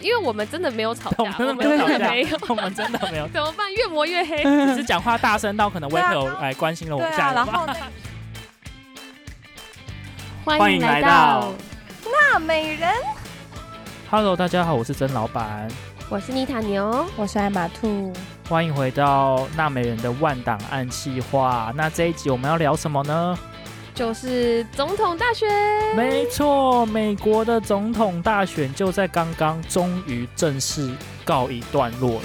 因为我们真的没有吵架，我们真的没有吵架真的没有，我们真的没有，怎么办？越磨越黑。只是讲话大声到可能威友来关心了我们一下。然后欢迎来到大美人，Hello，大家好，我是曾老板，我是妮塔牛，我是艾玛兔。欢迎回到纳美人的万档案计划。那这一集我们要聊什么呢？就是总统大选。没错，美国的总统大选就在刚刚终于正式告一段落了。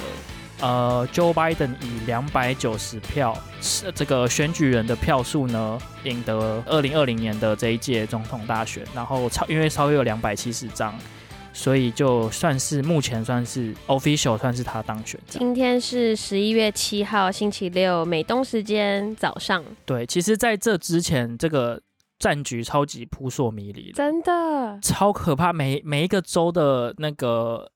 呃，Joe Biden 以两百九十票，是这个选举人的票数呢，赢得二零二零年的这一届总统大选。然后超因为超越有两百七十张，所以就算是目前算是 official 算是他当选。今天是十一月七号，星期六，美东时间早上。对，其实在这之前，这个战局超级扑朔迷离。真的，超可怕，每每一个州的那个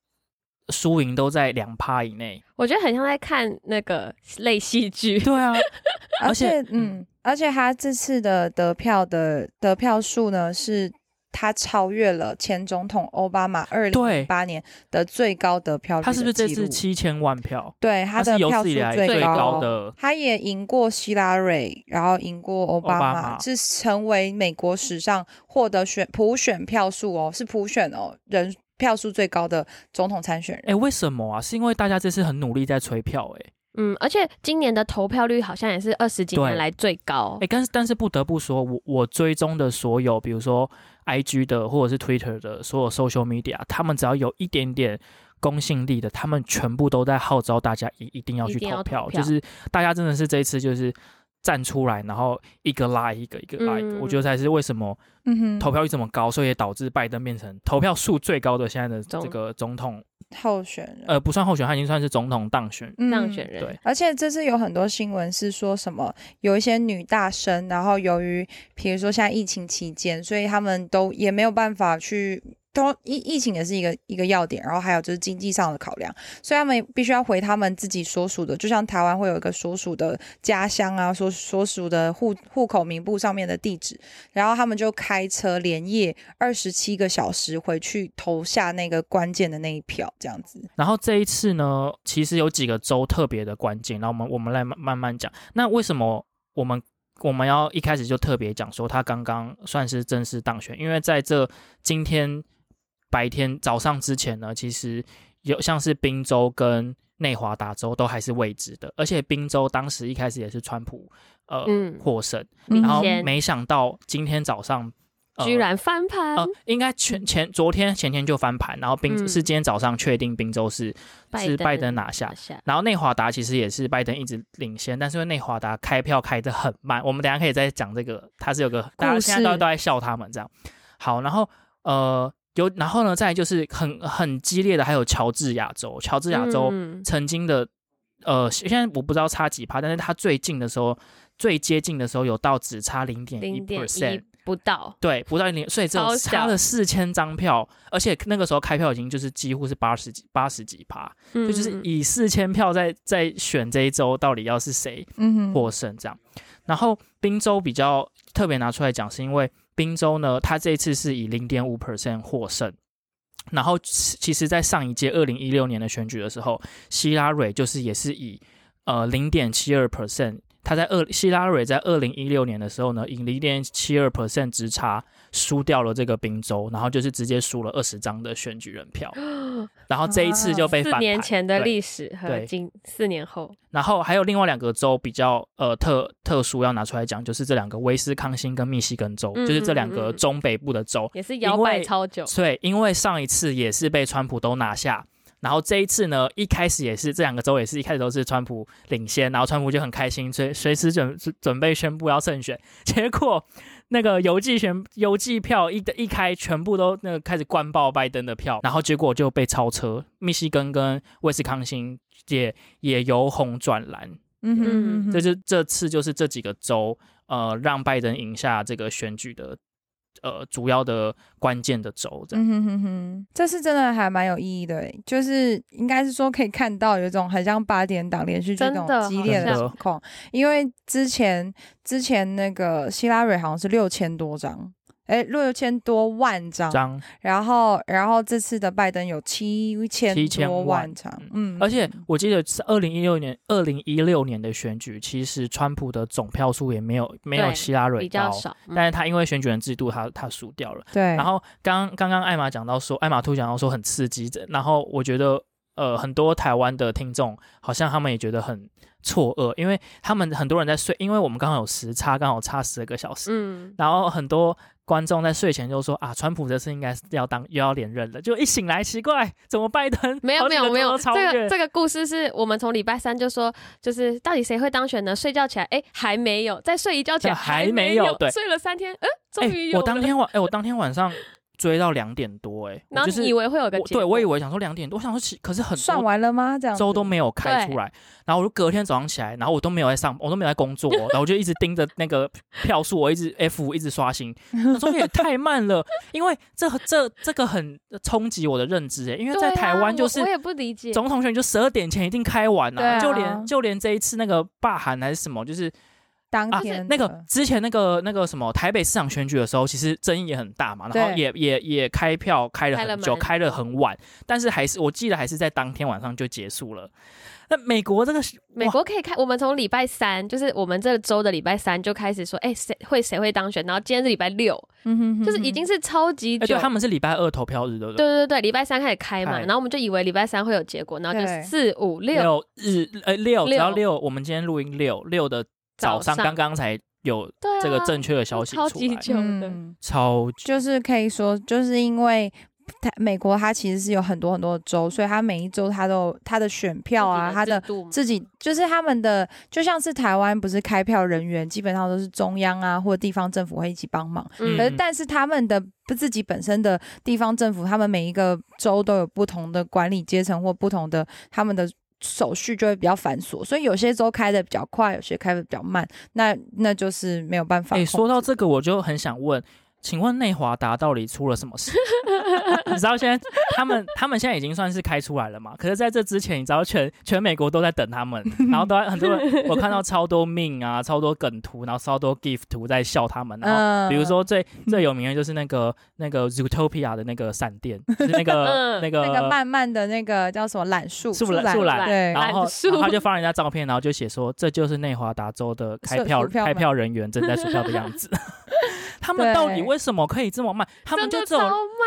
输赢都在两趴以内。我觉得很像在看那个类戏剧。对啊，而且，嗯，而且他这次的得票的得票数呢，是他超越了前总统奥巴马二零对零八年的最高得票率他是不是这次七千万票？对他的票数最高高的。他也赢过希拉蕊，然后赢过奥巴马，巴马是成为美国史上获得选普选票数哦，是普选哦人票数最高的总统参选人。哎，为什么啊？是因为大家这次很努力在催票、哎嗯，而且今年的投票率好像也是二十几年对来最高哎，。但是但是不得不说，我我追踪的所有，比如说 I G 的或者是 Twitter 的所有 social media，他们只要有一点点公信力的，他们全部都在号召大家一一定要去投票，投票。就是大家真的是这一次就是站出来，然后一个拉一个，一个拉一个，嗯我觉得才是为什么投票率这么高，所以也导致拜登变成投票数最高的现在的这个总统，候选人，呃，不算候选，他已经算是总统当选。嗯当选人对，而且这次有很多新闻是说什么有一些女大生，然后由于比如说现在疫情期间，所以他们都也没有办法去。都疫疫情也是一个一个要点，然后还有就是经济上的考量，所以他们必须要回他们自己所属的，就像台湾会有一个所属的家乡啊，所所属的户户口名簿上面的地址，然后他们就开车连夜二十七个小时回去投下那个关键的那一票，这样子。然后这一次呢，其实有几个州特别的关键，然后我们我们来慢慢讲。那为什么我们我们要一开始就特别讲说他刚刚算是正式当选？因为在这今天白天早上之前呢，其实有像是宾州跟内华达州都还是未知的，而且宾州当时一开始也是川普呃、嗯，获胜，嗯然后没想到今天早上。呃居然翻盘，呃，应该前前昨天前天就翻盘，然后宾、嗯是今天早上确定宾州是是拜登拿下，然后内华达其实也是拜登一直领先，但是因为内华达开票开得很慢，我们等下可以再讲这个，他是有个大家现在都都在笑他们这样。好，然后呃有，然后呢再就是很很激烈的还有乔治亚州，乔治亚州嗯曾经的、呃现在我不知道差几趴，但是他最近的时候最接近的时候有到只差零点一 percent。不到，对，不到零，所以只有超小差了四千张票，而且那个时候开票已经就是几乎是八十几八十几趴，嗯就就是以四千票在在选这一周到底要是谁嗯，获胜这样。然后宾州比较特别拿出来讲，是因为宾州呢，它这一次是以零点五 percent 获胜。然后其其实，在上一届二零一六年的选举的时候，希拉蕊就是也是以呃零点七二 percent，他在二希拉蕊在二零一六年的时候呢，以零点七二 percent 之差输掉了这个宾州，然后就是直接输了二十张的选举人票。然后这一次就被翻四。年前的历史和对今四年后，然后还有另外两个州比较呃特特殊要拿出来讲，就是这两个威斯康星跟密西根州，嗯就是这两个中北部的州。也是摇摆超久，对，因为上一次也是被川普都拿下，然后这一次呢，一开始也是这两个州也是一开始都是川普领先，然后川普就很开心，随随时准准备宣布要胜选，结果那个邮寄选邮寄票一一开，全部都那个开始灌爆拜登的票，然后结果就被超车，密西根跟威斯康星也也由红转蓝，嗯哼嗯哼，这就这次就是这几个州，呃，让拜登赢下这个选举的呃主要的关键的轴，这样。嗯哼哼哼，这是真的还蛮有意义的，就是应该是说可以看到有一种很像八点档连续剧那种激烈的好像情况，因为之前之前那个希拉蕊好像是六千多张，哎六千多万张，张，然后然后这次的拜登有七千7000多万万张，嗯，而且我记得是二零一六年，二零一六年的选举，其实川普的总票数也没有没有希拉蕊高，比较少，嗯但是他因为选举人制度他，他输掉了。对，然后刚刚刚艾玛讲到说，艾玛兔讲到说很刺激，然后我觉得呃很多台湾的听众好像他们也觉得很错愕，因为他们很多人在睡，因为我们刚好有时差，刚好差十二个小时，嗯，然后很多观众在睡前就说啊，川普这次应该是要当又要连任了，就一醒来奇怪，怎么拜登没有没有没有，这个这个故事是我们从礼拜三就说，就是到底谁会当选呢？睡觉起来，哎，还没有；再睡一觉起来，还没没有对睡了三天，嗯，终哎于有了。我当天晚哎、我当天晚上追到两点多、哎，我就是然后以为会有个我对我以为想说两点多，我想说其可是很算完了吗？这样之后都没有开出来，然后我就隔天早上起来，然后我都没有在上，我都没有在工作哦、然后我就一直盯着那个票数，我一直 F 一直刷新，我说也太慢了，因为这这这个很冲击我的认知哎，因为在台湾就是我我也不理解，总统选就十二点前一定开完了啊就连就连这一次那个罢韩还是什么，就是啊当天那个之前那个那个什么台北市长选举的时候，其实争议也很大嘛，然后也也也开票开了很久，开了很晚，但是还是我记得还是在当天晚上就结束了。那美国这个美国可以开，我们从礼拜三，就是我们这个周的礼拜三就开始说，哎，谁会谁会当选，然后今天是礼拜六，嗯哼哼就是已经是超级哎，久对，他们是礼拜二投票日，对不对对？对对，礼拜三开始开嘛，然后我们就以为礼拜三会有结果，然后就四五六，六日呃六，只要六六，我们今天录音六六的早上刚刚才有这个正确的消息超出来，级久的，嗯超就是可以说，就是因为它美国它其实是有很多很多的州，所以它每一州它都有它的选票啊，它的自己就是他们的，就像是台湾不是开票人员基本上都是中央啊或者地方政府会一起帮忙，嗯。可是但是他们的不自己本身的地方政府，他们每一个州都有不同的管理阶层或不同的他们的。手续就会比较繁琐，所以有些州开的比较快，有些开的比较慢，那那就是没有办法哎。说到这个，我就很想问，请问内华达到底出了什么事？你知道现在他们他们现在已经算是开出来了嘛？可是在这之前，你知道全全美国都在等他们，然后都在很多人，我看到超多命啊，超多梗图，然后超多 GIF 图在笑他们。然后嗯比如说最最有名的就是那个那个 Zootopia 的那个闪电，就是那个嗯那个那个慢慢的那个叫什么懒树树懒树懒对，然后懒然后他就发人家照片，然后就写说这就是内华达州的开票票开票人员正在数票的样子。他们到底为什么可以这么慢？他们就只有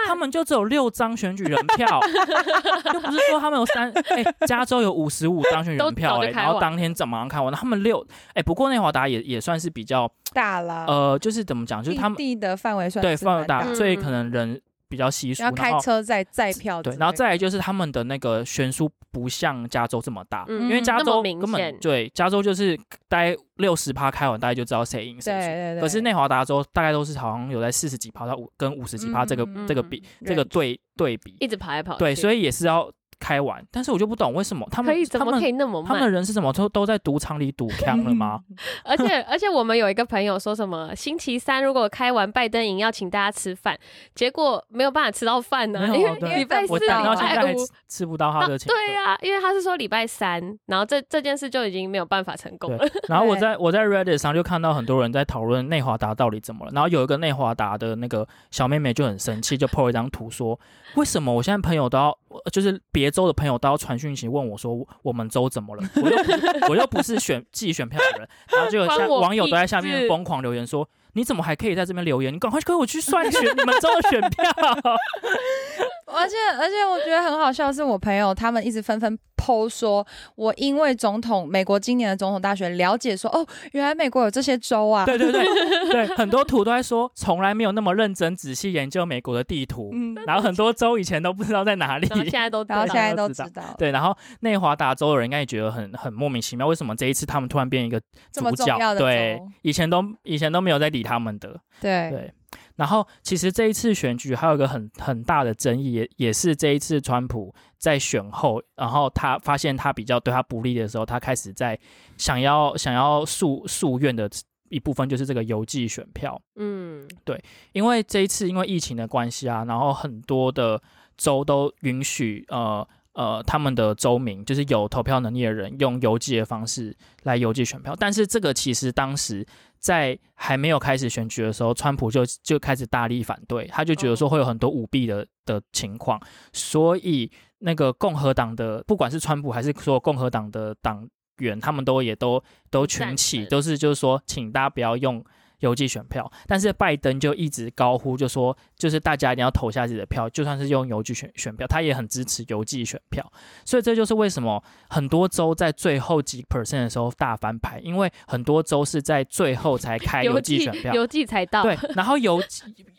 他们就只有六张选举人票，又不是说他们有三哎、加州有五十五张选举人票哎、都早就开完然后当天怎么样看完？他们六哎、不过内华达也也算是比较大了，呃，就是怎么讲，就是他们地的范围算对范围大，嗯所以可能人比较稀疏，要开然后车再再票对然后再来就是他们的那个悬殊不像加州这么大，嗯因为加州根本对加州就是大概六十趴开完，大概就知道谁赢谁输。对对对，可是内华达州大概都是好像有在四十几趴到五跟五十几趴这个、嗯这个比嗯这个对对比，一直跑来跑去，对，所以也是要开完。但是我就不懂为什么他们可以怎他们么可以那么慢他们的？人是怎么都都在赌场里赌枪了吗？而且而且我们有一个朋友说什么星期三如果开完拜登营要请大家吃饭，结果没有办法吃到饭呢、因为礼拜四、我礼拜五。吃吃不到他的请客。对呀、因为他是说礼拜三，然后这这件事就已经没有办法成功了。然后我 在我在 Reddit 上就看到很多人在讨论内华达到底怎么了，然后有一个内华达的那个小妹妹就很生气，就 po 一张图说，为什么我现在朋友都要，呃就是别州的朋友都要传讯息问我说我们州怎么了，我又不是我又不是选自己选票的人，然后就 有下网友都在下面疯狂留言说。你怎么还可以在这边留言？你赶快跟我去算选你们州的选票。而且而且我觉得很好笑，是我朋友他们一直纷纷剖说，我因为总统美国今年的总统大选了解说，哦，原来美国有这些州啊，对对对 对，很多图都在说从来没有那么认真仔细研究美国的地图，嗯，然后很多州以前都不知道在哪里。现在都知道。然后现在都知道。对，然后内华达州的人应该也觉得很很莫名其妙，为什么这一次他们突然变一个这么主角？重要的对州，以前都以前都没有在理他们的。对。对，然后其实这一次选举还有一个很很大的争议，也也是这一次川普在选后，然后他发现他比较对他不利的时候，他开始在想要想要诉诉愿的一部分就是这个邮寄选票。嗯，对因为这一次因为疫情的关系啊，然后很多的州都允许呃呃他们的州民，就是有投票能力的人，用邮寄的方式来邮寄选票。但是这个其实当时在还没有开始选举的时候，川普就就开始大力反对，他就觉得说会有很多舞弊的的情况，所以那个共和党的不管是川普还是说共和党的党员，他们都也都都群起，都是就是说，请大家不要用邮寄选票。但是拜登就一直高呼，就说就是大家一定要投下自己的票，就算是用邮寄选选票，他也很支持邮寄选票。所以这就是为什么很多州在最后几 percent 的时候大翻牌，因为很多州是在最后才开邮寄寄选票。邮寄才到，对，然后邮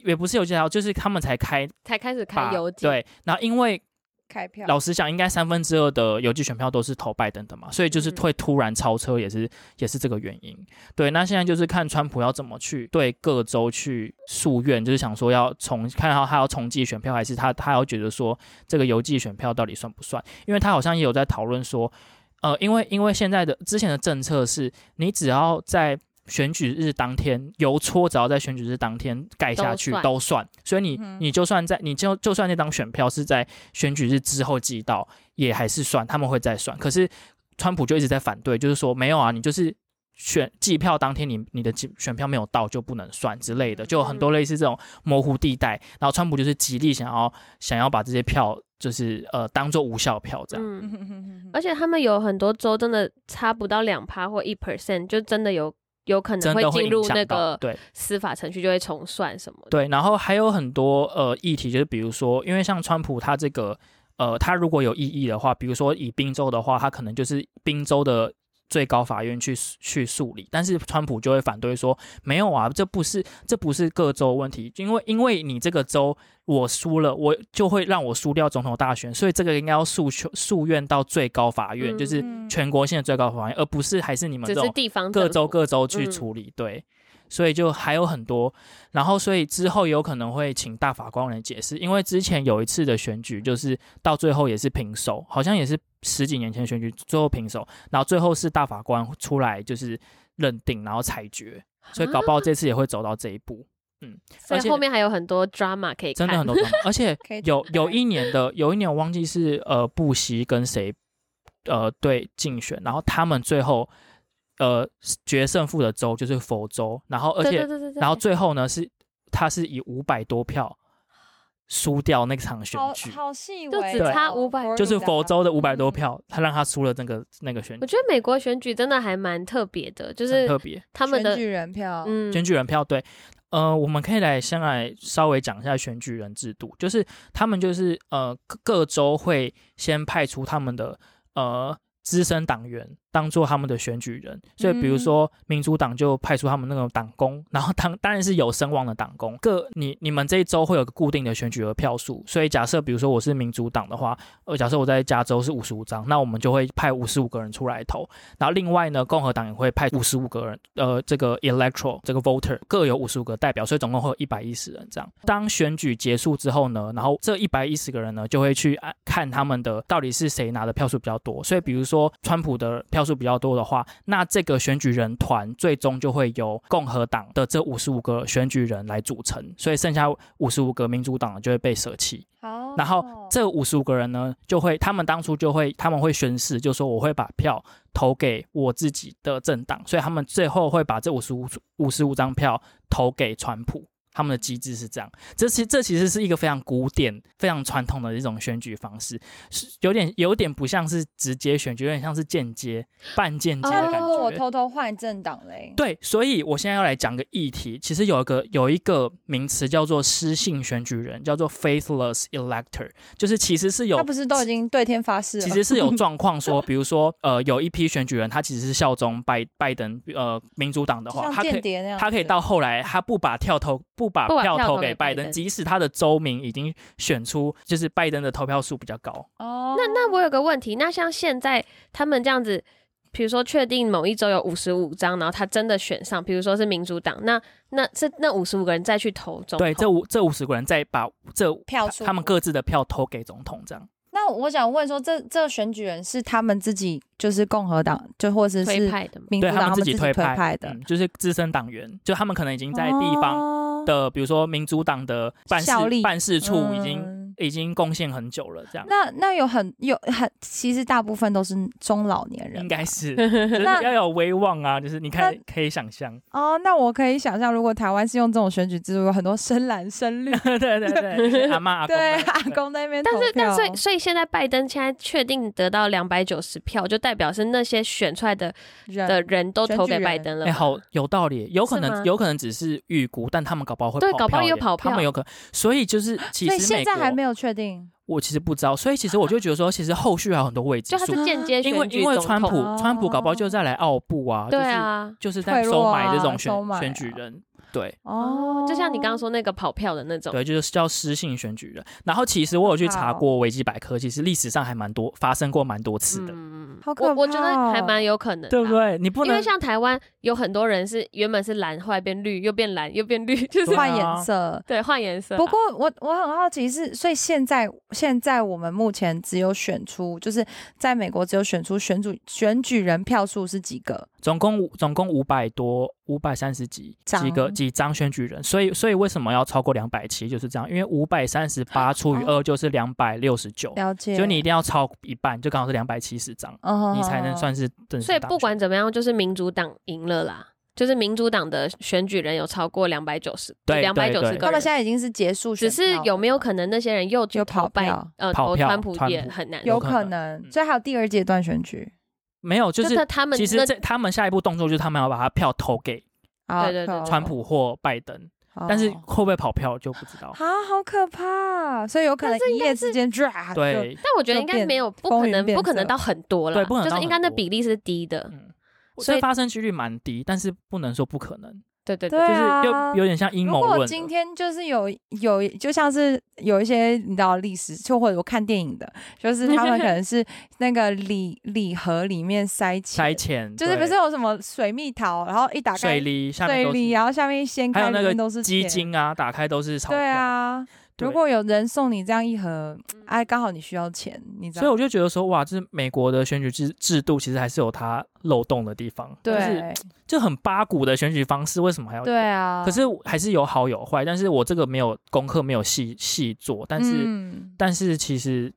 也不是邮寄到，就是他们才开才开始把开邮寄。对，然后因为开票，老实讲，应该三分之二的邮寄选票都是投拜登的嘛，所以就是嗯会突然超车，也是也是这个原因。对，那现在就是看川普要怎么去对各州去诉愿，就是想说要重看到他要重寄选票，还是他他要觉得说这个邮寄选票到底算不算？因为他好像也有在讨论说，呃，因为因为现在的之前的政策是你只要在选举日当天邮戳，只要在选举日当天盖下去都算都算，所以你嗯你就算在你就就算那张选票是在选举日之后寄到，也还是算，他们会再算。可是川普就一直在反对，就是说没有啊，你就是选计票当天你你的计选票没有到就不能算之类的，就有很多类似这种模糊地带。然后川普就是极力想要想要把这些票就是呃当做无效票这样。嗯，而且他们有很多州真的差不到两趴或一 percent，就真的有有可能会进入那个对司法程序，就会重算什么的。对，然后还有很多呃议题，就是比如说，因为像川普他这个呃，他如果有异议的话，比如说以宾州的话，他可能就是宾州的最高法院去去诉理，但是川普就会反对说，没有啊，这不是这不是各州问题，因为因为你这个州我输了，我就会让我输掉总统大选，所以这个应该要诉求诉愿到最高法院，就是嗯全国性的最高法院，而不是还是你们这种各州各州去嗯。处理，对，所以就还有很多，然后所以之后有可能会请大法官来解释，因为之前有一次的选举就是到最后也是平手，好像也是十几年前选举最后平手，然后最后是大法官出来就是认定，然后裁决，所以搞不好这次也会走到这一步，嗯，而且所以后面还有很多 drama 可以看。真的很多种，而且 有有一年的有一年我忘记是呃布希跟谁呃对竞选，然后他们最后呃决胜负的州就是佛州，然后而且对对对对对，然后最后呢是他是以五百多票输掉那场选举，好细就微就，只差五百就是佛州的五百多嗯。票，他让他输了那个那个选举，我觉得美国选举真的还蛮特别的，就是特别。他们的选举人票，嗯。选举人票对，呃，我们可以来先来稍微讲一下选举人制度，就是他们就是呃各各州会先派出他们的呃资深党员当做他们的选举人，所以比如嗯说民主党就派出他们那种党工，然后当当然是有声望的党工，各你你们这一周会有个固定的选举额票数，所以假设比如说我是民主党的话，呃，假设我在加州是五十五张，那我们就会派五十五个人出来投，然后另外呢，共和党也会派五十五个人，呃，这个 electoral 这个 voter 各有五十五个代表，所以总共会有一百一十人这样。当选举结束之后呢，然后这一百一十个人呢就会去看他们的到底是谁拿的票数比较多。所以比如说川普的票数比较多的话，那这个选举人团最终就会由共和党的这五十五个选举人来组成，所以剩下五十五个民主党的就会被舍弃。好，然后这五十五个人呢，就会他们当初就会他们会宣誓，就说我会把票投给我自己的政党，所以他们最后会把这五十五五十五张票投给川普。他们的机制是这样，这其这其实是一个非常古典、非常传统的一种选举方式，是有点有点不像是直接选举，有点像是间接、半间接的感觉。如果我偷偷换政党嘞，对，所以我现在要来讲个议题，其实有一个有一个名词叫做失信选举人，叫做 faithless elector，就是其实是有他不是都已经对天发誓了？其实是有 状况说，比如说，呃，有一批选举人，他其实是效忠拜拜登，呃，民主党的话，他可以，他可以到后来，他不把跳投，不把票投给给拜登，即使他的州民已经选出，就是拜登的投票数比较高。哦，那那我有个问题，那像现在他们这样子，比如说确定某一周有五十五张，然后他真的选上，比如说是民主党，那那是那五十五个人再去投总统，对，这五这五十个人再把这票数他们各自的票投给总统，这样。那我想问说，这这个选举人是他们自己，就是共和党，就或者是推派的嘛。民主党对他们自己推派派的，嗯，就是资深党员，就他们可能已经在地方方的，比如说民主党的办事办事处已经。嗯已经贡献很久了，这样。那那有很有很，其实大部分都是中老年人，应该是。就是那要有威望啊，就是你看可以想象，哦。那我可以想象，如果台湾是用这种选举制度，有很多深蓝深绿，对对对，阿妈阿公对们阿公在那边投但是，但票。所以所以现在拜登现在确定得到两百九十票，就代表是那些选出来的人的人都投给拜登了哎。好有道理，有可能有可能只是预估，但他们搞不好会跑对搞不好票跑票。他们有可能，所以就是其所以实现在还没有确定。我其实不知道，所以其实我就觉得说，其实后续还有很多未知数，就他是间接因为因为川普哦川普搞不好就再来奥布啊，对啊，就是就是在收买这种选、啊选举人，对哦，就像你刚刚说那个跑票的那种，对，就是叫失信选举人。然后其实我有去查好过维基百科，其实历史上还蛮多发生过蛮多次的，嗯，好可我我觉得还蛮有可能对不对？你不能因为像台湾有很多人是原本是蓝，后来变绿，又变蓝，又变绿，就是换颜色。对换颜色啊。不过我我很好奇是，所以现在现在我们目前只有选出，就是在美国只有选出选举选举人票数是几个？总共五总共五百多五百三十几张几个几张选举人，所以所以为什么要超过两百七就是这样，因为五百三十八除以哦二就是两百六十九，了解，就你一定要超一半，就刚好是两百七十张，嗯你才能算是正式所以不管怎么样，就是民主党赢了啦。就是民主党的选举人有超过两百九十，对两百九十个人。他们现在已经是结束选只，是有没有可能那些人又去又跑票呃跑票投川普也很难。有有可能可能，嗯所以还有第二阶段选举。没有，就就是他他们其实那这他们下一步动作就是他们要把他票投给啊对对对川普或拜登，哦但是会不会跑票就不知道。啊，好可怕！所以有可能一夜之间抓，对，但我觉得应该没有，不可能，不可能到很多了。对不可能就是应该那比例是低的。嗯，所以发生几率蛮低，但是不能说不可能，对对对就是啊又有点像阴如果谋论了。今天就是有有，就像是有一些你知道历史，就或者我看电影的，就是他们可能是 那个礼礼盒里面塞钱，塞钱，就是不是有什么水蜜桃，然后一打开水梨下面水梨，然后下面一掀开，还有那个都是基。金啊，打开都是钞票。对啊，对如果有人送你这样一盒，哎，刚好你需要钱，你知道？所以我就觉得说，哇，这美国的选举制制度其实还是有它漏洞的地方，就是对就很八股的选举方式，为什么还要？对啊。可是还是有好有坏，但是我这个没有功课，没有细细做，但是、嗯但是其实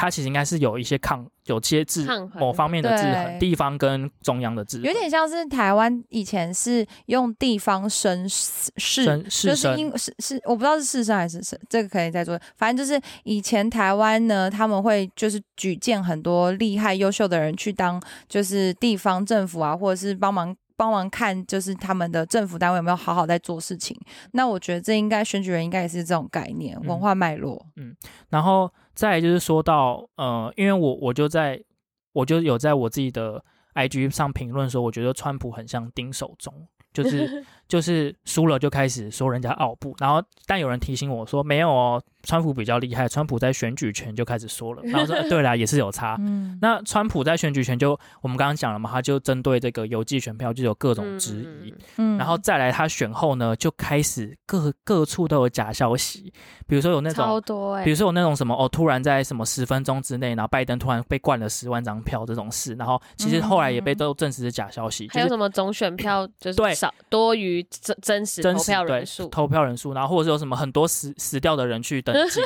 它其实应该是有一些抗有些制抗某方面的制衡，地方跟中央的制衡，有点像是台湾以前是用地方绅士，绅士就是因是是我不知道是士绅还是绅，这个可以再做。反正就是以前台湾呢，他们会就是举荐很多厉害优秀的人去当就是地方政府啊，或者是帮忙。帮忙看，就是他们的政府单位有没有好好在做事情。那我觉得这应该选举人应该也是这种概念，嗯文化脉络。嗯然后再来就是说到呃，因为我我就在我就有在我自己的 IG 上评论说，我觉得川普很像丁守中，就是 就是输了就开始说人家奥布，然后但有人提醒我说没有哦，川普比较厉害，川普在选举权就开始说了，然后说、呃对啦，也是有差。嗯，那川普在选举权就我们刚刚讲了嘛，他就针对这个邮寄选票就有各种质疑，嗯嗯然后再来他选后呢，就开始各各处都有假消息，比如说有那种超多哎比，如说有那种什么哦，突然在什么十分钟之内，然后拜登突然被灌了十万张票这种事，然后其实后来也被都证实是假消息，还有就是什么总选票就是少多于真真实投真实对票人数，投票人数，然后或者是有什么很多死死掉的人去登 记，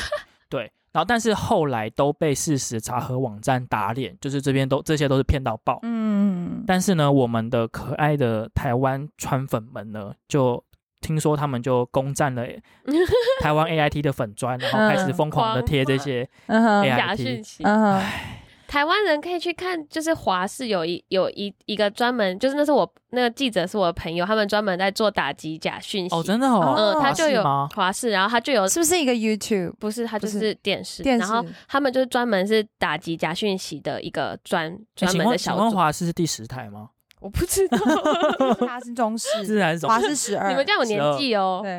对，然后但是后来都被事实查核网站打脸，就是这边都这些都是骗到爆。嗯，但是呢，我们的可爱的台湾川粉们呢，就听说他们就攻占了 台湾 AIT 的粉砖，然后开始疯狂的贴这些嗯哼，AI 假讯息。台湾人可以去看，就是华视有一有一一个专门，就是那是我那个记者是我的朋友，他们专门在做打击假讯息。哦，真的哦，嗯，他就有？华视，然后他就有是不是一个 YouTube？不是，他就是是电视，电视然后他们就是专门是打击假讯息的一个专欸专门的小组。问华视是第十台吗？我不知道，他 是中式，是还是华？是十二。你们这样有年纪哦。对，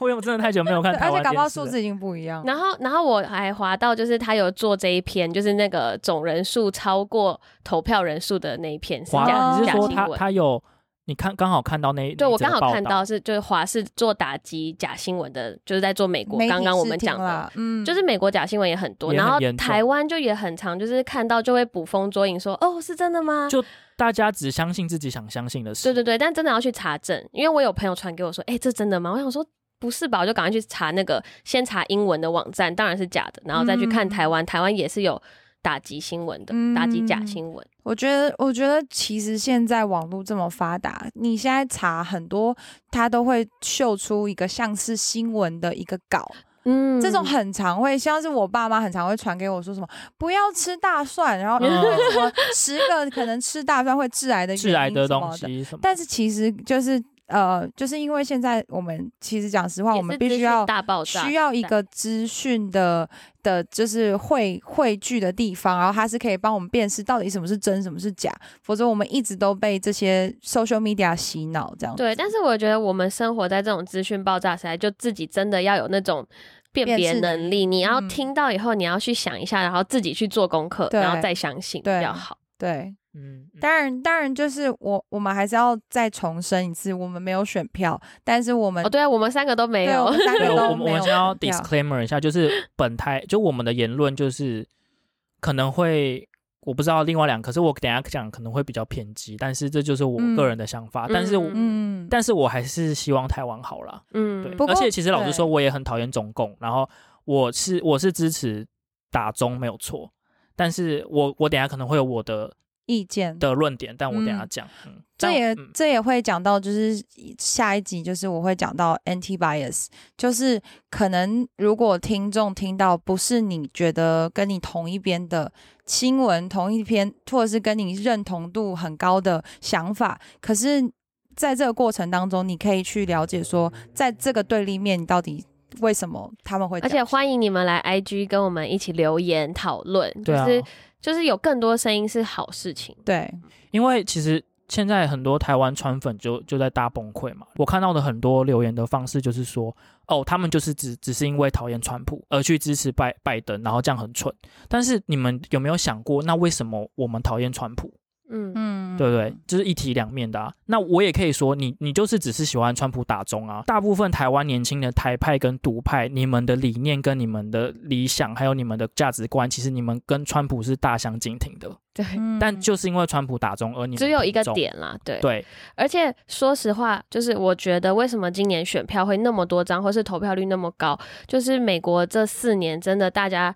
因为我真的太久没有看台湾而且搞不好数字已经不一样。然后，然后我还滑到，就是他有做这一篇，就是那个总人数超过投票人数的那一篇是华，假你是说他假新闻。他有你看刚好看到那对，我刚好看到是就是华视做打击假新闻的，就是在做美国刚刚我们讲的，嗯，就是美国假新闻也很多，然后台湾就也很常，就是看到就会捕风捉影说，哦，是真的吗？就大家只相信自己想相信的事。对对对，但真的要去查证，因为我有朋友传给我说，哎、这真的吗？我想说，不是吧？我就赶快去查那个，先查英文的网站，当然是假的，然后再去看台湾，台湾也是有打击新闻的，打击假新闻。我觉得，我觉得其实现在网络这么发达，你现在查很多，它都会秀出一个像是新闻的一个稿。嗯，这种很常会，像是我爸妈很常会传给我说什么不要吃大蒜，然后 什么十个可能吃大蒜会致癌的致癌的东西什么。但是其实就是呃，就是因为现在我们其实讲实话，我们必须要大爆炸，需要一个资讯的的，就是汇汇聚的地方，然后它是可以帮我们辨识到底什么是真，什么是假。否则我们一直都被这些 social media 洗脑这样。对，但是我觉得我们生活在这种资讯爆炸时代，就自己真的要有那种。辨别能力，你要听到以后，你要去想一下，然后自己去做功课，然后再相信比较好。对，嗯，当然，当然，就是我，我们还是要再重申一次，我们没有选票，但是我们，哦，对啊，我们三个都没有，三 个都没有。我们先要 disclaimer 一下，就是本台就我们的言论就是可能会。我不知道另外两，可是我等下讲可能会比较偏激，但是这就是我个人的想法。但是，嗯，但是我还是希望台湾好了。嗯，对。而且其实老实说，我也很讨厌中共。然后我是我是支持打中没有错，但是我我等下可能会有我的。意见的论点，但我等下讲。这也这也会讲到，就是下一集，就是我会讲到 anti bias，就是可能如果听众听到不是你觉得跟你同一边的新闻，同一篇，或者是跟你认同度很高的想法，可是在这个过程当中，你可以去了解说，在这个对立面你到底为什么他们会，而且欢迎你们来 IG 跟我们一起留言讨论，就是。就是有更多声音是好事情，对，因为其实现在很多台湾川粉就就在大崩溃嘛。我看到的很多留言的方式就是说，哦，他们就是只只是因为讨厌川普而去支持拜拜登，然后这样很蠢。但是你们有没有想过，那为什么我们讨厌川普？嗯嗯，对不对？就是一体两面的啊。那我也可以说，你你就是只是喜欢川普打中啊。大部分台湾年轻的台派跟独派，你们的理念跟你们的理想，还有你们的价值观，其实你们跟川普是大相径庭的。对，但就是因为川普打中，而你只有一个点啦。对对，而且说实话，就是我觉得为什么今年选票会那么多张，或是投票率那么高，就是美国这四年真的大家。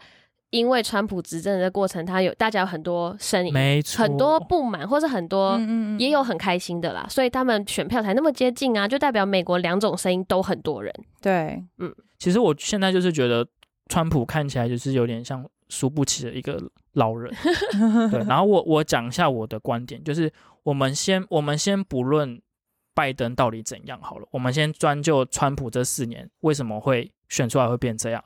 因为川普执政的过程，他有大家有很多声音，没错，很多不满，或是很多也有很开心的啦，所以他们选票才那么接近啊，就代表美国两种声音都很多人。对，嗯，其实我现在就是觉得川普看起来就是有点像输不起的一个老人。对，然后我我讲一下我的观点，就是我们先我们先不论拜登到底怎样好了，我们先专就川普这四年为什么会选出来会变这样，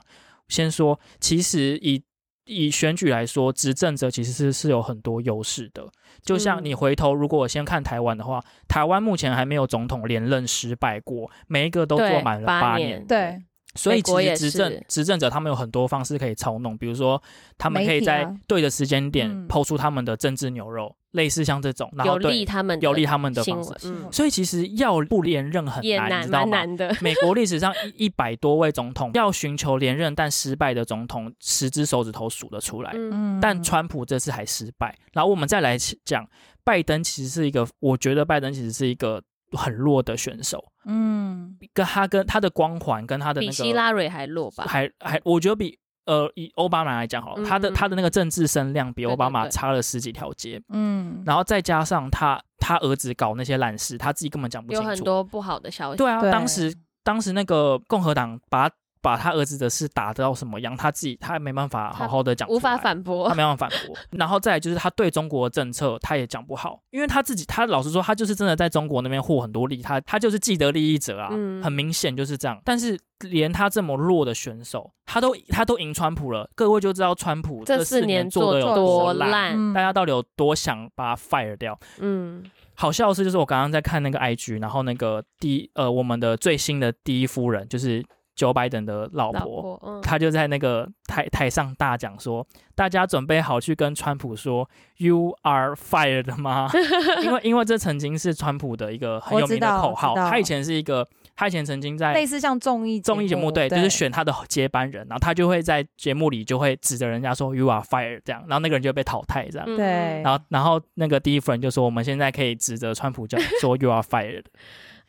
先说其实以。以选举来说，执政者其实是是有很多优势的。就像你回头，如果我先看台湾的话，台湾目前还没有总统连任失败过，每一个都做满了八年。对。所以其实执政执政者他们有很多方式可以操弄，比如说他们可以在对的时间点抛出他们的政治牛肉，类似像这种，然后有利他们有利他们的方式。所以其实要不连任很难，知道吗？美国历史上 一一百多位总统要寻求连任但失败的总统，十只手指头数得出来。嗯，但川普这次还失败。然后我们再来讲拜登，其实是一个，我觉得拜登其实是一个。很弱的选手，嗯，跟他跟他的光环跟他的那个比希拉蕊还弱吧？还还，我觉得比呃以奥巴马来讲好，了，他的他的那个政治声量比奥巴马差了十几条街，嗯，然后再加上他他儿子搞那些烂事，他自己根本讲不清楚，有很多不好的消息。对啊，当时当时那个共和党把。把他儿子的事打到什么样，他自己他没办法好好的讲，无法反驳，他没办法反驳。然后再来就是他对中国的政策，他也讲不好，因为他自己，他老实说，他就是真的在中国那边获很多利，他他就是既得利益者啊，很明显就是这样。但是连他这么弱的选手，他都他都赢川普了，各位就知道川普这四年做的有多烂，大家到底有多想把他 fire 掉？嗯，好笑的是，就是我刚刚在看那个 IG，然后那个第呃我们的最新的第一夫人就是。Joe Biden 的老婆，他就在那个台台上大讲说：“大家准备好去跟川普说 ‘You are fired’ 吗？” 因为因为这曾经是川普的一个很有名的口号。他以前是一个，他以前曾经在类似像综艺综艺节目，对，就是选他的接班人，然后他就会在节目里就会指着人家说 ‘You are fired’ 这样，然后那个人就被淘汰这样。对，然后然后那个第一夫人就说：“我们现在可以指着川普叫说 ‘You are fired’。”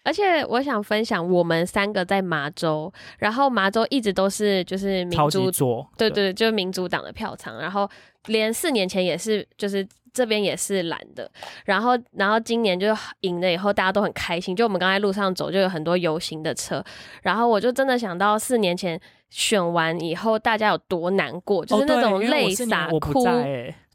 而且我想分享，我们三个在麻州，然后麻州一直都是就是民超主级左，对对，就是民主党的票仓，然后连四年前也是，就是这边也是蓝的，然后然后今年就赢了以后，大家都很开心，就我们刚才路上走，就有很多游行的车，然后我就真的想到四年前选完以后，大家有多难过，就是那种泪洒哭，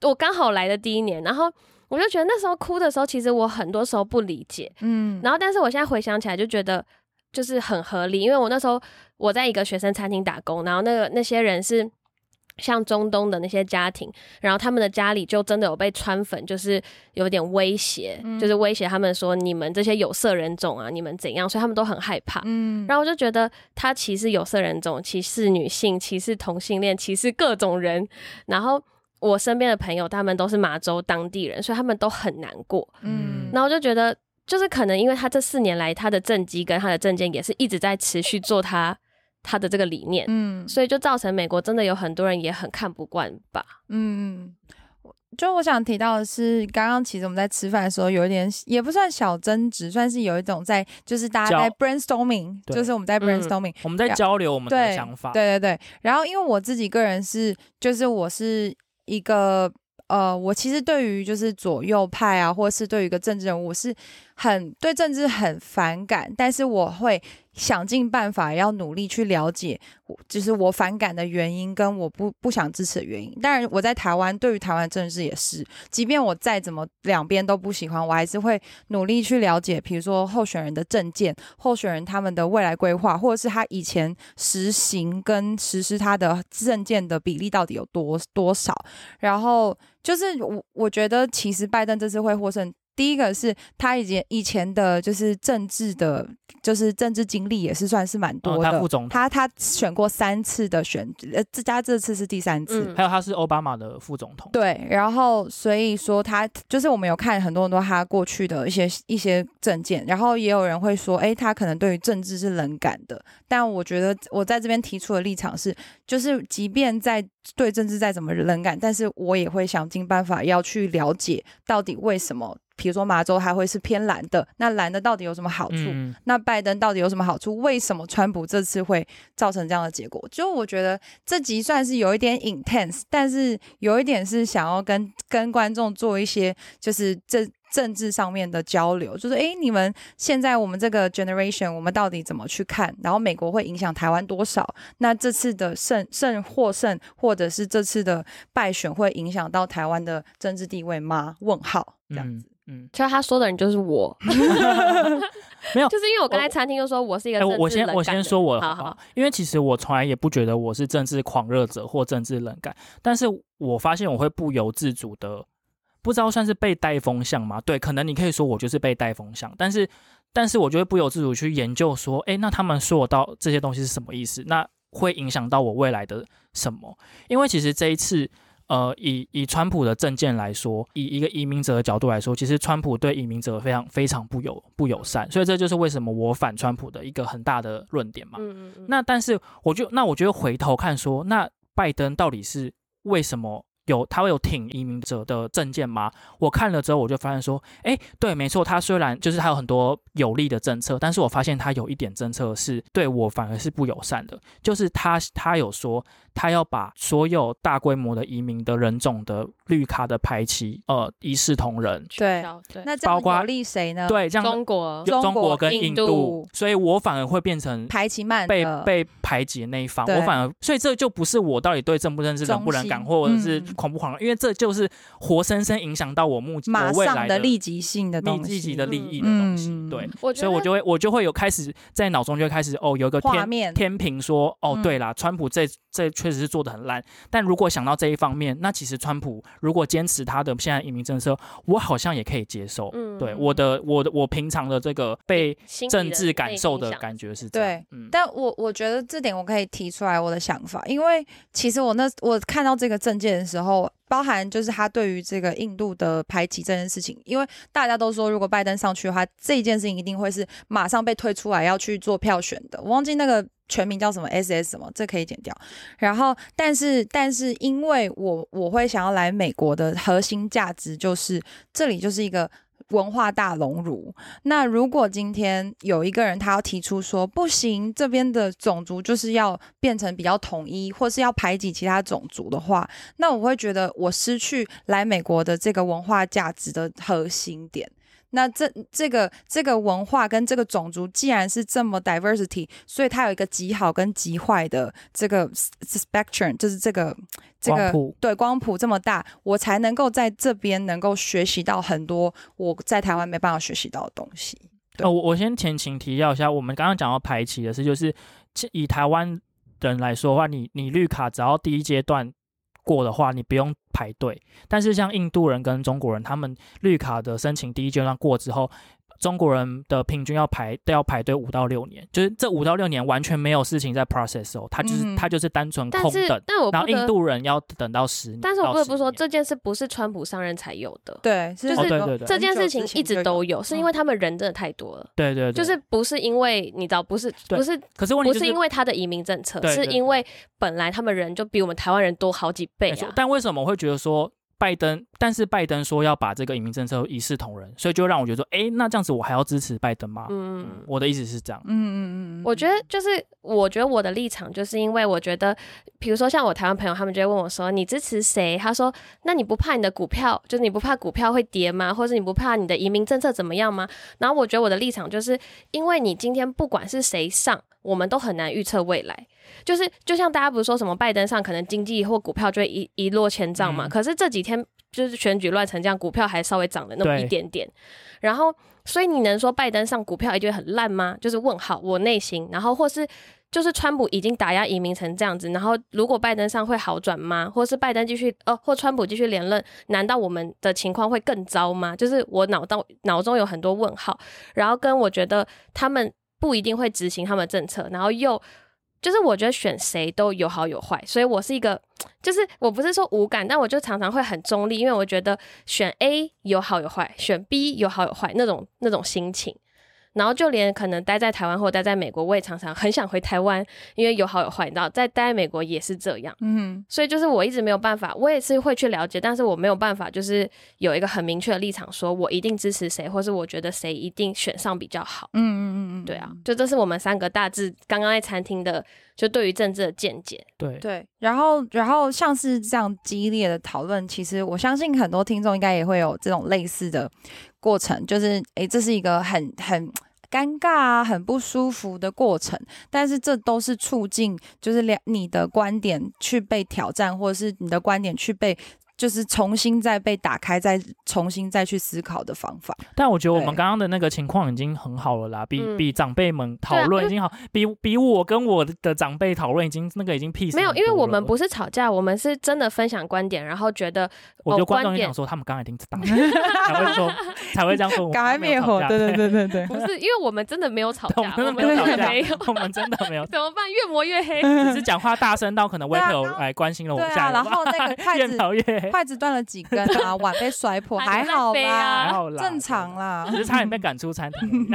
我刚好来的第一年，然后我就觉得那时候哭的时候，其实我很多时候不理解，嗯，然后，但是我现在回想起来，就觉得就是很合理，因为我那时候我在一个学生餐厅打工，然后那个那些人是像中东的那些家庭，然后他们的家里就真的有被川粉，就是有点威胁，嗯就是威胁他们说你们这些有色人种啊，你们怎样，所以他们都很害怕。嗯，然后我就觉得他歧视有色人种，歧视女性，歧视同性恋，歧视各种人。然后我身边的朋友，他们都是马州当地人，所以他们都很难过。嗯然后就觉得，就是可能因为他这四年来他的政绩跟他的政见也是一直在持续做他他的这个理念，嗯所以就造成美国真的有很多人也很看不惯吧。嗯，就我想提到的是，刚刚其实我们在吃饭的时候有一点，也不算小争执，算是有一种在，就是大家在 brainstorming，对就是我们在嗯 brainstorming，、我们在交流我们的对想法，对对对。然后因为我自己个人是，就是我是一个呃，我其实对于就是左右派啊，或是对于一个政治人物，是很对政治很反感，但是我会想尽办法要努力去了解，我就是我反感的原因跟我不不想支持的原因。当然，我在台湾对于台湾政治也是，即便我再怎么两边都不喜欢，我还是会努力去了解，比如说候选人的政见、候选人他们的未来规划，或者是他以前实行跟实施他的政见的比例到底有多多少。然后就是我我觉得其实拜登这次会获胜。第一个是他以前以前的，就是政治的，就是政治经历也是算是蛮多嗯的。他副总统他他选过三次的选，呃，这家这次是第三次。嗯还有他是奥巴马的副总统，对，然后所以说他就是我们有看很多很多他过去的一些一些证件，然后也有人会说，哎，他可能对于政治是冷感的。但我觉得我在这边提出的立场是，就是即便在对政治再怎么冷感，但是我也会想尽办法要去了解到底为什么，比如说马州还会是偏蓝的，那蓝的到底有什么好处？嗯，那拜登到底有什么好处？为什么川普这次会造成这样的结果？就我觉得这集算是有一点 intense，但是有一点是想要跟跟观众做一些就是政政治上面的交流，就是诶，你们现在我们这个 generation，我们到底怎么去看？然后美国会影响台湾多少？那这次的胜胜获胜，或者是这次的败选，会影响到台湾的政治地位吗？问号这样子。嗯嗯，就他说的人就是我，没有就是因为我刚才餐厅就说我是一个哎、政治我我先冷感的我先说我人好好的话，因为其实我从来也不觉得我是政治狂热者或政治冷感，但是我发现我会不由自主的，不知道算是被带风向吗？对，可能你可以说我就是被带风向，但是但是我就会不由自主去研究说，哎，那他们说我到这些东西是什么意思？那会影响到我未来的什么？因为其实这一次。呃，以以川普的政见来说，以一个移民者的角度来说，其实川普对移民者非常非常不友不友善，所以这就是为什么我反川普的一个很大的论点嘛。嗯嗯嗯，那但是我就那我觉得回头看说，那拜登到底是为什么有他会有挺移民者的政见吗？我看了之后，我就发现说，哎，对，没错，他虽然就是他有很多有利的政策，但是我发现他有一点政策是对我反而是不友善的，就是他他有说他要把所有大规模的移民的人种的绿卡的排期，呃，一视同仁。对，那这样包括有利谁呢？，对，这样中国有中中国国跟印度印度，所以我反而会变成排期慢被被排挤的那一方，我反而，所以这就不是我到底对政不政治冷不冷感，或者是嗯狂不狂热，因为这就是活生生影响到我目马我未来上的立即性的立东西，立即的利益的东西，嗯对，所以我就会我就会有开始在脑中就会开始哦，有一个天天平说，哦，嗯对啦，川普这这确实是做的很烂，但如果想到这一方面，那其实川普如果坚持他的现在移民政策，我好像也可以接受。嗯对，我的我的我平常的这个被政治感受的感觉是这样，嗯，但我我觉得这点我可以提出来我的想法，因为其实我那我看到这个证件的时候，包含就是他对于这个印度的排挤这件事情，因为大家都说如果拜登上去的话，这一件事情一定会是马上被推出来要去做票选的。我忘记那个全名叫什么 SS 什么，这可以剪掉。然后，但是但是因为我我会想要来美国的核心价值就是这里就是一个。文化大熔炉。那如果今天有一个人他要提出说不行，这边的种族就是要变成比较统一，或是要排挤其他种族的话，那我会觉得我失去来美国的这个文化价值的核心点。那这这个这个文化跟这个种族既然是这么 diversity，所以它有一个极好跟极坏的这个 spectrum，就是这个这个光对光谱这么大，我才能够在这边能够学习到很多我在台湾没办法学习到的东西。对哦，我我先前情提要一下，我们刚刚讲到排期的事，就是其以台湾人来说的话，你你绿卡只要第一阶段过的话，你不用排队。但是像印度人跟中国人，他们绿卡的申请第一阶段过之后，中国人的平均要排都要排队五到六年，就是这五到六年完全没有事情在 process 哦，他就是、嗯。他就是单纯但是空等。然后印但我不得，度人要等到十年，但是我不得不说，这件事不是川普上任才有的，对，就是哦对对对这件事情一直都有，是因为嗯他们人真的太多了。对对对，就是不是因为你知道，不是不是可是问题就是不是因为他的移民政策，对对是因为本来他们人就比我们台湾人多好几倍啊。但为什么我会觉得说拜登？但是拜登说要把这个移民政策一视同仁，所以就让我觉得说，哎，那这样子我还要支持拜登吗？嗯，我的意思是这样。嗯嗯嗯嗯，我觉得就是，我觉得我的立场就是因为我觉得，比如说像我台湾朋友，他们就会问我说：“你支持谁？”他说：“那你不怕你的股票，就是你不怕股票会跌吗？或者你不怕你的移民政策怎么样吗？”然后我觉得我的立场就是，因为你今天不管是谁上，我们都很难预测未来。就是就像大家不是说什么拜登上可能经济或股票就会一一落千丈嘛？嗯可是这几天就是选举乱成这样，股票还稍微涨了那么一点点。然后，所以你能说拜登上股票一定会很烂吗？就是问号，我内心。然后或是就是川普已经打压移民成这样子，然后如果拜登上会好转吗？或是拜登继续呃，或川普继续连任，难道我们的情况会更糟吗？就是我脑到脑中有很多问号，然后跟我觉得他们不一定会执行他们的政策，然后又。就是我觉得选谁都有好有坏，所以我是一个，就是我不是说无感，但我就常常会很中立，因为我觉得选 A 有好有坏，选 B 有好有坏那种那种心情。然后就连可能待在台湾或待在美国，我也常常很想回台湾，因为有好有坏，你知道，在待在美国也是这样。嗯所以就是我一直没有办法，我也是会去了解，但是我没有办法，就是有一个很明确的立场，说我一定支持谁，或是我觉得谁一定选上比较好。嗯嗯嗯嗯，对啊，就这是我们三个大致刚刚在餐厅的，就对于政治的见解。对，对，然后然后像是这样激烈的讨论，其实我相信很多听众应该也会有这种类似的过程，就是诶，这是一个很很。尴尬啊，很不舒服的过程，但是这都是促进，就是两你的观点去被挑战，或者是你的观点去被，就是重新再被打开，再重新再去思考的方法。但我觉得我们刚刚的那个情况已经很好了啦，比、嗯比长辈们讨论已经好，比比我跟我的长辈讨论已经那个已经 peace 没有，因为我们不是吵架，我们是真的分享观点，然后觉得我觉得哦观众就想说，他们刚刚一定知道，才会说才会这样说，我们赶快灭火，对对对对对。不是，因为我们真的没有吵我架，们真的我们没有吵架真的没有，，我们真的没有，怎么办？越磨越黑。只是讲话大声到可能对啊 waiter 来关心了我对啊一下，然后那个筷越子越黑，筷子断了几根啊，碗被摔破，还好啦，还好啦，正常啦只。是差点被赶出餐厅。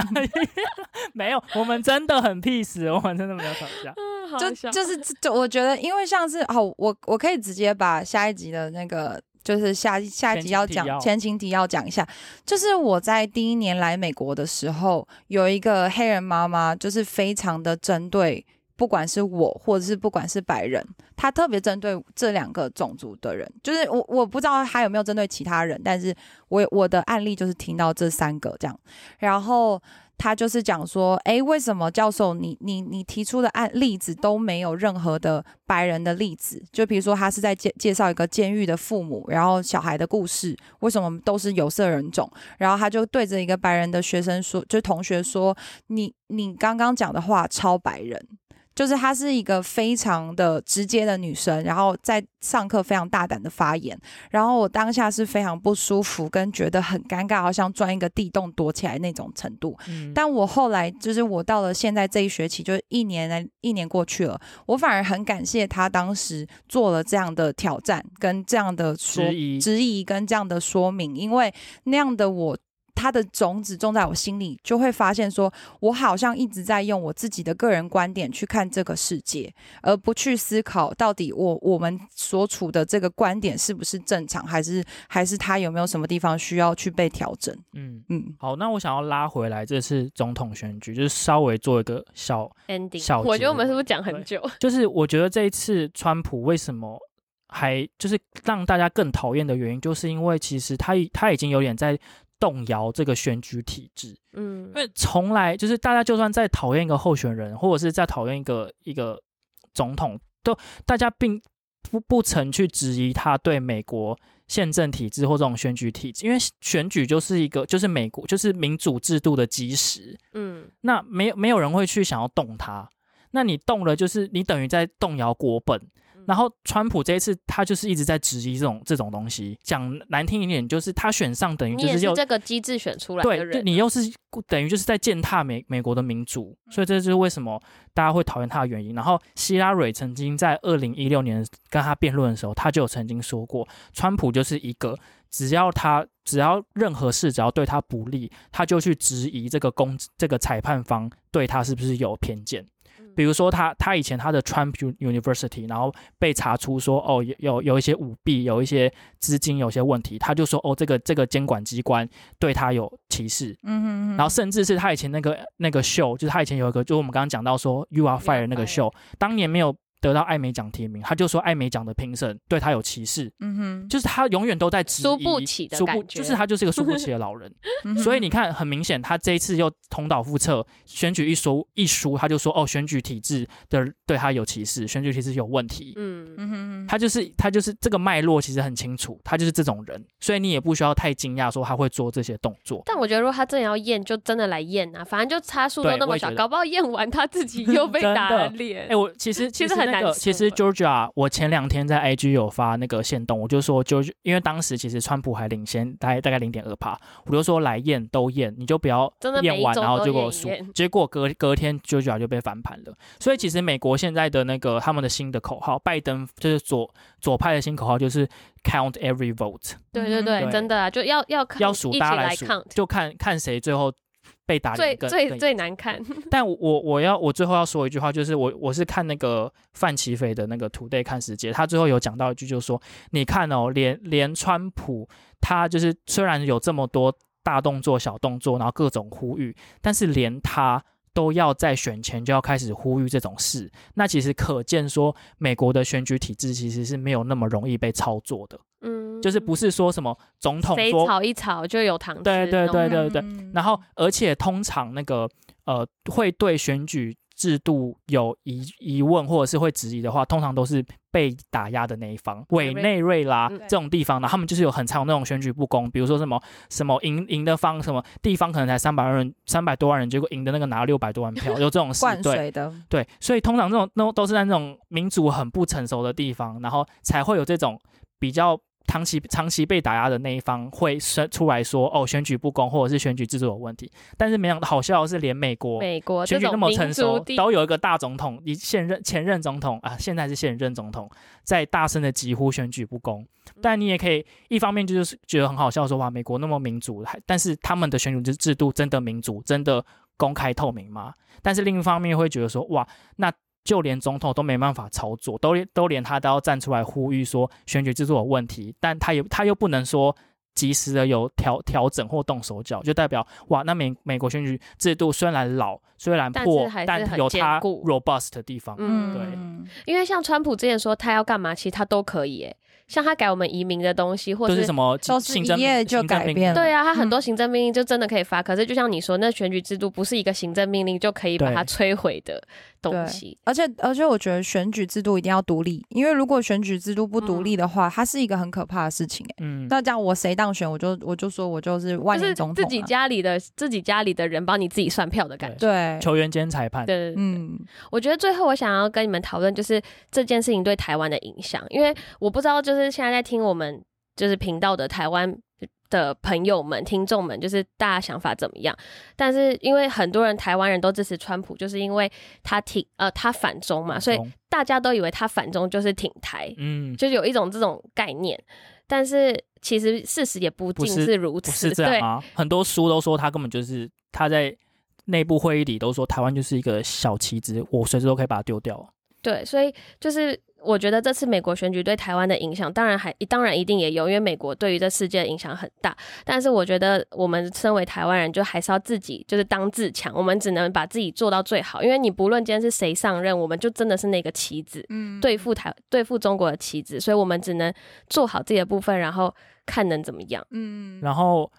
没有，我们真的很 peace，我们真的没有吵架。嗯，好就笑就是就我觉得，因为像是好，我我可以直接把下一集的那个。就是下下一集要讲前情提要讲一下，就是我在第一年来美国的时候，有一个黑人妈妈，就是非常的针对，不管是我或者是不管是白人，他特别针对这两个种族的人，就是我我不知道他有没有针对其他人，但是我我的案例就是听到这三个这样，然后他就是讲说，诶，为什么教授你你你提出的案例子都没有任何的白人的例子？就比如说他是在介介绍一个监狱的父母，然后小孩的故事，为什么都是有色人种？然后他就对着一个白人的学生说，就同学说，你你刚刚讲的话超白人。就是她是一个非常的直接的女生，然后在上课非常大胆的发言，然后我当下是非常不舒服，跟觉得很尴尬，好像钻一个地洞躲起来那种程度。嗯，但我后来就是我到了现在这一学期，就是一年来一年过去了，我反而很感谢她当时做了这样的挑战，跟这样的说质疑质疑跟这样的说明，因为那样的我。它的种子种在我心里，就会发现说，我好像一直在用我自己的个人观点去看这个世界，而不去思考到底我我们所处的这个观点是不是正常，还是还是它有没有什么地方需要去被调整？嗯，嗯，好，那我想要拉回来这次总统选举，就是稍微做一个小，小 ending，我觉得我们是不是讲很久？就是我觉得这一次川普为什么还就是让大家更讨厌的原因，就是因为其实他已他已经有点在动摇这个选举体制，嗯。因，为从来就是大家就算再讨厌一个候选人，或者是在讨厌一个一个总统，都大家并不不曾去质疑他对美国宪政体制或这种选举体制，因为选举就是一个就是美国就是民主制度的基石，嗯，那没有没有人会去想要动它，那你动了就是你等于在动摇国本。然后川普这一次他就是一直在质疑这种这种东西，讲难听一点就是他选上等于就是又是这个机制选出来的人，你又是等于就是在践踏美美国的民主，所以这就是为什么大家会讨厌他的原因。然后希拉蕊曾经在二零一六年跟他辩论的时候，他就有曾经说过，川普就是一个只要他只要任何事只要对他不利，他就去质疑这个公这个裁判方对他是不是有偏见。嗯比如说他他以前他的 Trump University，然后被查出说哦有有有一些舞弊，有一些资金有些问题，他就说哦这个这个监管机关对他有歧视，嗯哼哼。然后甚至是他以前那个那个秀，就是他以前有一个，就是我们刚刚讲到说 You Are Fire 那个秀，当年没有得到艾美奖提名，他就说艾美奖的评审对他有歧视，嗯哼，就是他永远都在质疑输不起的输不感觉就是他就是个输不起的老人。所以你看，很明显，他这一次又重蹈覆辙，选举一输一输，他就说哦，选举体制的对他有歧视，选举体制有问题。嗯，嗯哼哼，他就是他就是这个脉络其实很清楚，他就是这种人，所以你也不需要太惊讶说他会做这些动作。但我觉得如果他真的要验，就真的来验啊，反正就差数都那么小，搞不好验完他自己又被 打了脸。哎、我其实其实很那个其实欸 Georgia，我前两天在 IG 有发那个线动，我就说 Georgia，因为当时其实川普还领先大概大概零点二帕，我就说来验都验，你就不要验完然后一周都结果输结果隔隔天 Georgia 就被翻盘了。所以其实美国现在的那个他们的新的口号，拜登就是左左派的新口号就是 Count every vote，对对对，对。真的啊，就要要看要数大家来数就看看谁最后被打最脸更最更最难看。但我我我要我最后要说一句话，就是我我是看那个范奇斐的那个 Today 看世界，他最后有讲到一句，就是说，你看哦，连连川普他就是虽然有这么多大动作、小动作，然后各种呼吁，但是连他。都要在选前就要开始呼吁这种事，那其实可见说，美国的选举体制其实是没有那么容易被操作的，嗯，就是不是说什么总统谁说吵一吵就有糖吃对对对对对嗯。然后，而且通常那个呃，会对选举制度有疑疑问或者是会质疑的话，通常都是被打压的那一方，委内瑞拉嗯。这种地方呢，他们就是有很长那种选举不公，比如说什么什么赢赢的方，什么地方可能才三百万人、三百多万人，结果赢的那个拿了六百多万票，有这种事，对的，对，所以通常这种都都是在那种民主很不成熟的地方，然后才会有这种比较长期长期被打压的那一方会生出来说，哦，选举不公或者是选举制度有问题。但是没想到好笑的是，连美国美国选举那么成熟都有一个大总统，一现任前任总统啊，现在是现任总统，在大声的疾呼选举不公。但你也可以一方面就是觉得很好笑说哇，美国那么民主，还但是他们的选举制制度真的民主，真的公开透明吗？但是另一方面会觉得说哇，那就连总统都没办法操作，都连都连他都要站出来呼吁说选举制度有问题，但他也他又不能说及时的有调调整或动手脚，就代表哇，那美美国选举制度虽然老，虽然破但有它 robust 的地方。嗯对嗯因为像川普之前说他要干嘛，其实他都可以诶。像他改我们移民的东西，或者就是什么都是行政一夜就改变了。对。啊，他很多嗯行政命令就真的可以发，可是就像你说，那选举制度不是一个行政命令就可以把它摧毁的东西。而且而且，我觉得选举制度一定要独立，因为如果选举制度不独立的话，它是一个很可怕的事情、欸。嗯，那这样我谁当选，我就我就说我就是万就是年总统、啊。自己家里的自己家里的人帮你自己算票的感觉。对，球员兼裁判，对对对，嗯我觉得最后我想要跟你们讨论就是这件事情对台湾的影响，因为我不知道就是现在在听我们就是频道的台湾的朋友们、听众们，就是大家想法怎么样？但是因为很多人台湾人都支持川普，就是因为他挺呃他反中嘛，所以大家都以为他反中就是挺台，嗯，就是有一种这种概念。但是其实事实也不尽是如此，对是这样啊，很多书都说他根本就是他在内部会议里都说台湾就是一个小棋子，我随时都可以把它丢掉。对，所以就是我觉得这次美国选举对台湾的影响，当然还当然一定也有，因为美国对于这世界的影响很大。但是我觉得我们身为台湾人，就还是要自己就是当自强，我们只能把自己做到最好。因为你不论今天是谁上任，我们就真的是那个棋子，嗯对付台对付中国的棋子，所以我们只能做好自己的部分，然后看能怎么样。嗯，然后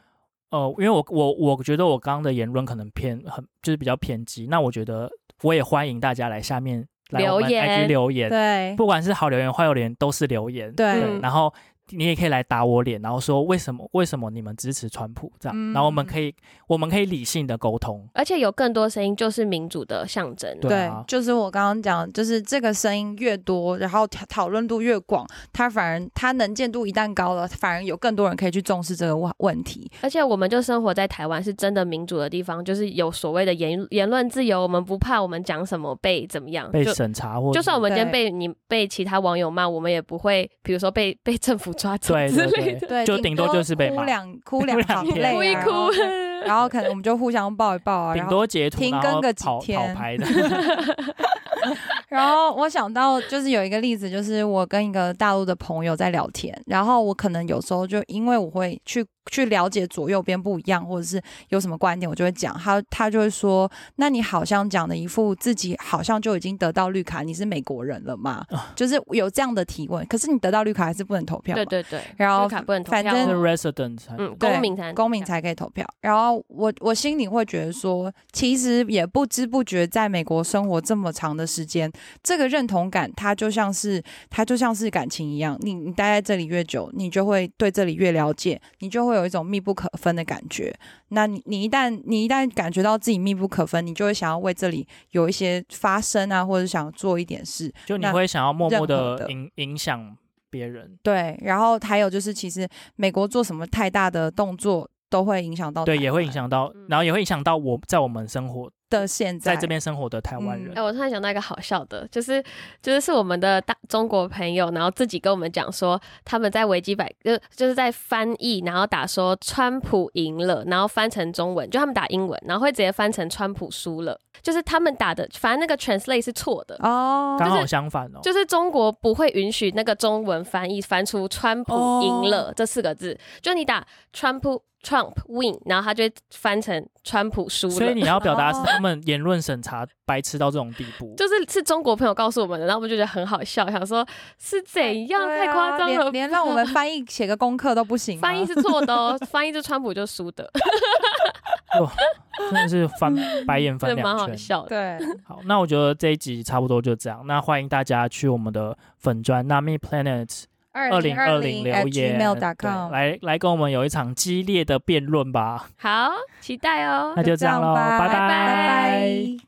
呃，因为我我我觉得我刚刚的言论可能偏很就是比较偏激，那我觉得我也欢迎大家来下面留言留言，对。不管是好留言坏留言都是留言，对。嗯然后你也可以来打我脸，然后说为什么为什么你们支持川普这样，嗯然后我们可以我们可以理性的沟通，而且有更多声音就是民主的象征。对就是我刚刚讲，就是这个声音越多，然后讨讨论度越广，它反而它能见度一旦高了，反而有更多人可以去重视这个问问题。而且我们就生活在台湾，是真的民主的地方，就是有所谓的言言论自由，我们不怕我们讲什么被怎么样，被审查或就算我们今天被你被其他网友骂，我们也不会，比如说被 被政府抓走对对之类的，对，就顶多就是被哭骂，两哭两两天行 泪啊，哭一哭。然后可能我们就互相抱一抱啊，顶然后多截图然后停更个几跑跑天拍的，然后我想到就是有一个例子，就是我跟一个大陆的朋友在聊天，然后我可能有时候就因为我会去去了解左右边不一样，或者是有什么观点，我就会讲他，他就会说，那你好像讲的一副自己好像就已经得到绿卡，你是美国人了嘛？啊就是有这样的提问，可是你得到绿卡还是不能投票嘛，对对对，然后绿卡不能投反票是正哦，resident 才嗯，对公民才能公民才可以投票。然后我我心里会觉得说，其实也不知不觉在美国生活这么长的时间，这个认同感它就像是它就像是感情一样，你你待在这里越久，你就会对这里越了解，你就会有一种密不可分的感觉。那你你一旦你一旦感觉到自己密不可分，你就会想要为这里有一些发声啊，或者想做一点事。就你会想要默默的影影响别人，对，然后还有就是，其实美国做什么太大的动作都会影响到对，也会影响到嗯，然后也会影响到我在我们生活的现在在这边生活的台湾人嗯哎、。我突然想到一个好笑的，就是就是是我们的大中国朋友，然后自己跟我们讲说，他们在维基百就就是在翻译，然后打说川普赢了，然后翻成中文，就他们打英文，然后会直接翻成川普输了，就是他们打的，反正那个 translate 是错的。哦，刚好相反哦，就是中国不会允许那个中文翻译翻出“川普赢了”这四个字，就你打川普 Trump win，然后他就会翻成川普输了。所以你要表达是哦他们言论审查白痴到这种地步，就是是中国朋友告诉我们的，然后我们就觉得很好笑，想说是怎样，啊太夸张了吧，连连让我们翻译写个功课都不行，翻译是错的哦，翻译是川普就输的，真的是翻白眼翻两圈蛮。好笑的。对，好，那我觉得这一集差不多就这样。那欢迎大家去我们的粉砖 Nami Planet 二零二零留言，gmail.com 来来跟我们有一场激烈的辩论吧。好，期待哦那。就这样喽，吧，拜拜拜拜。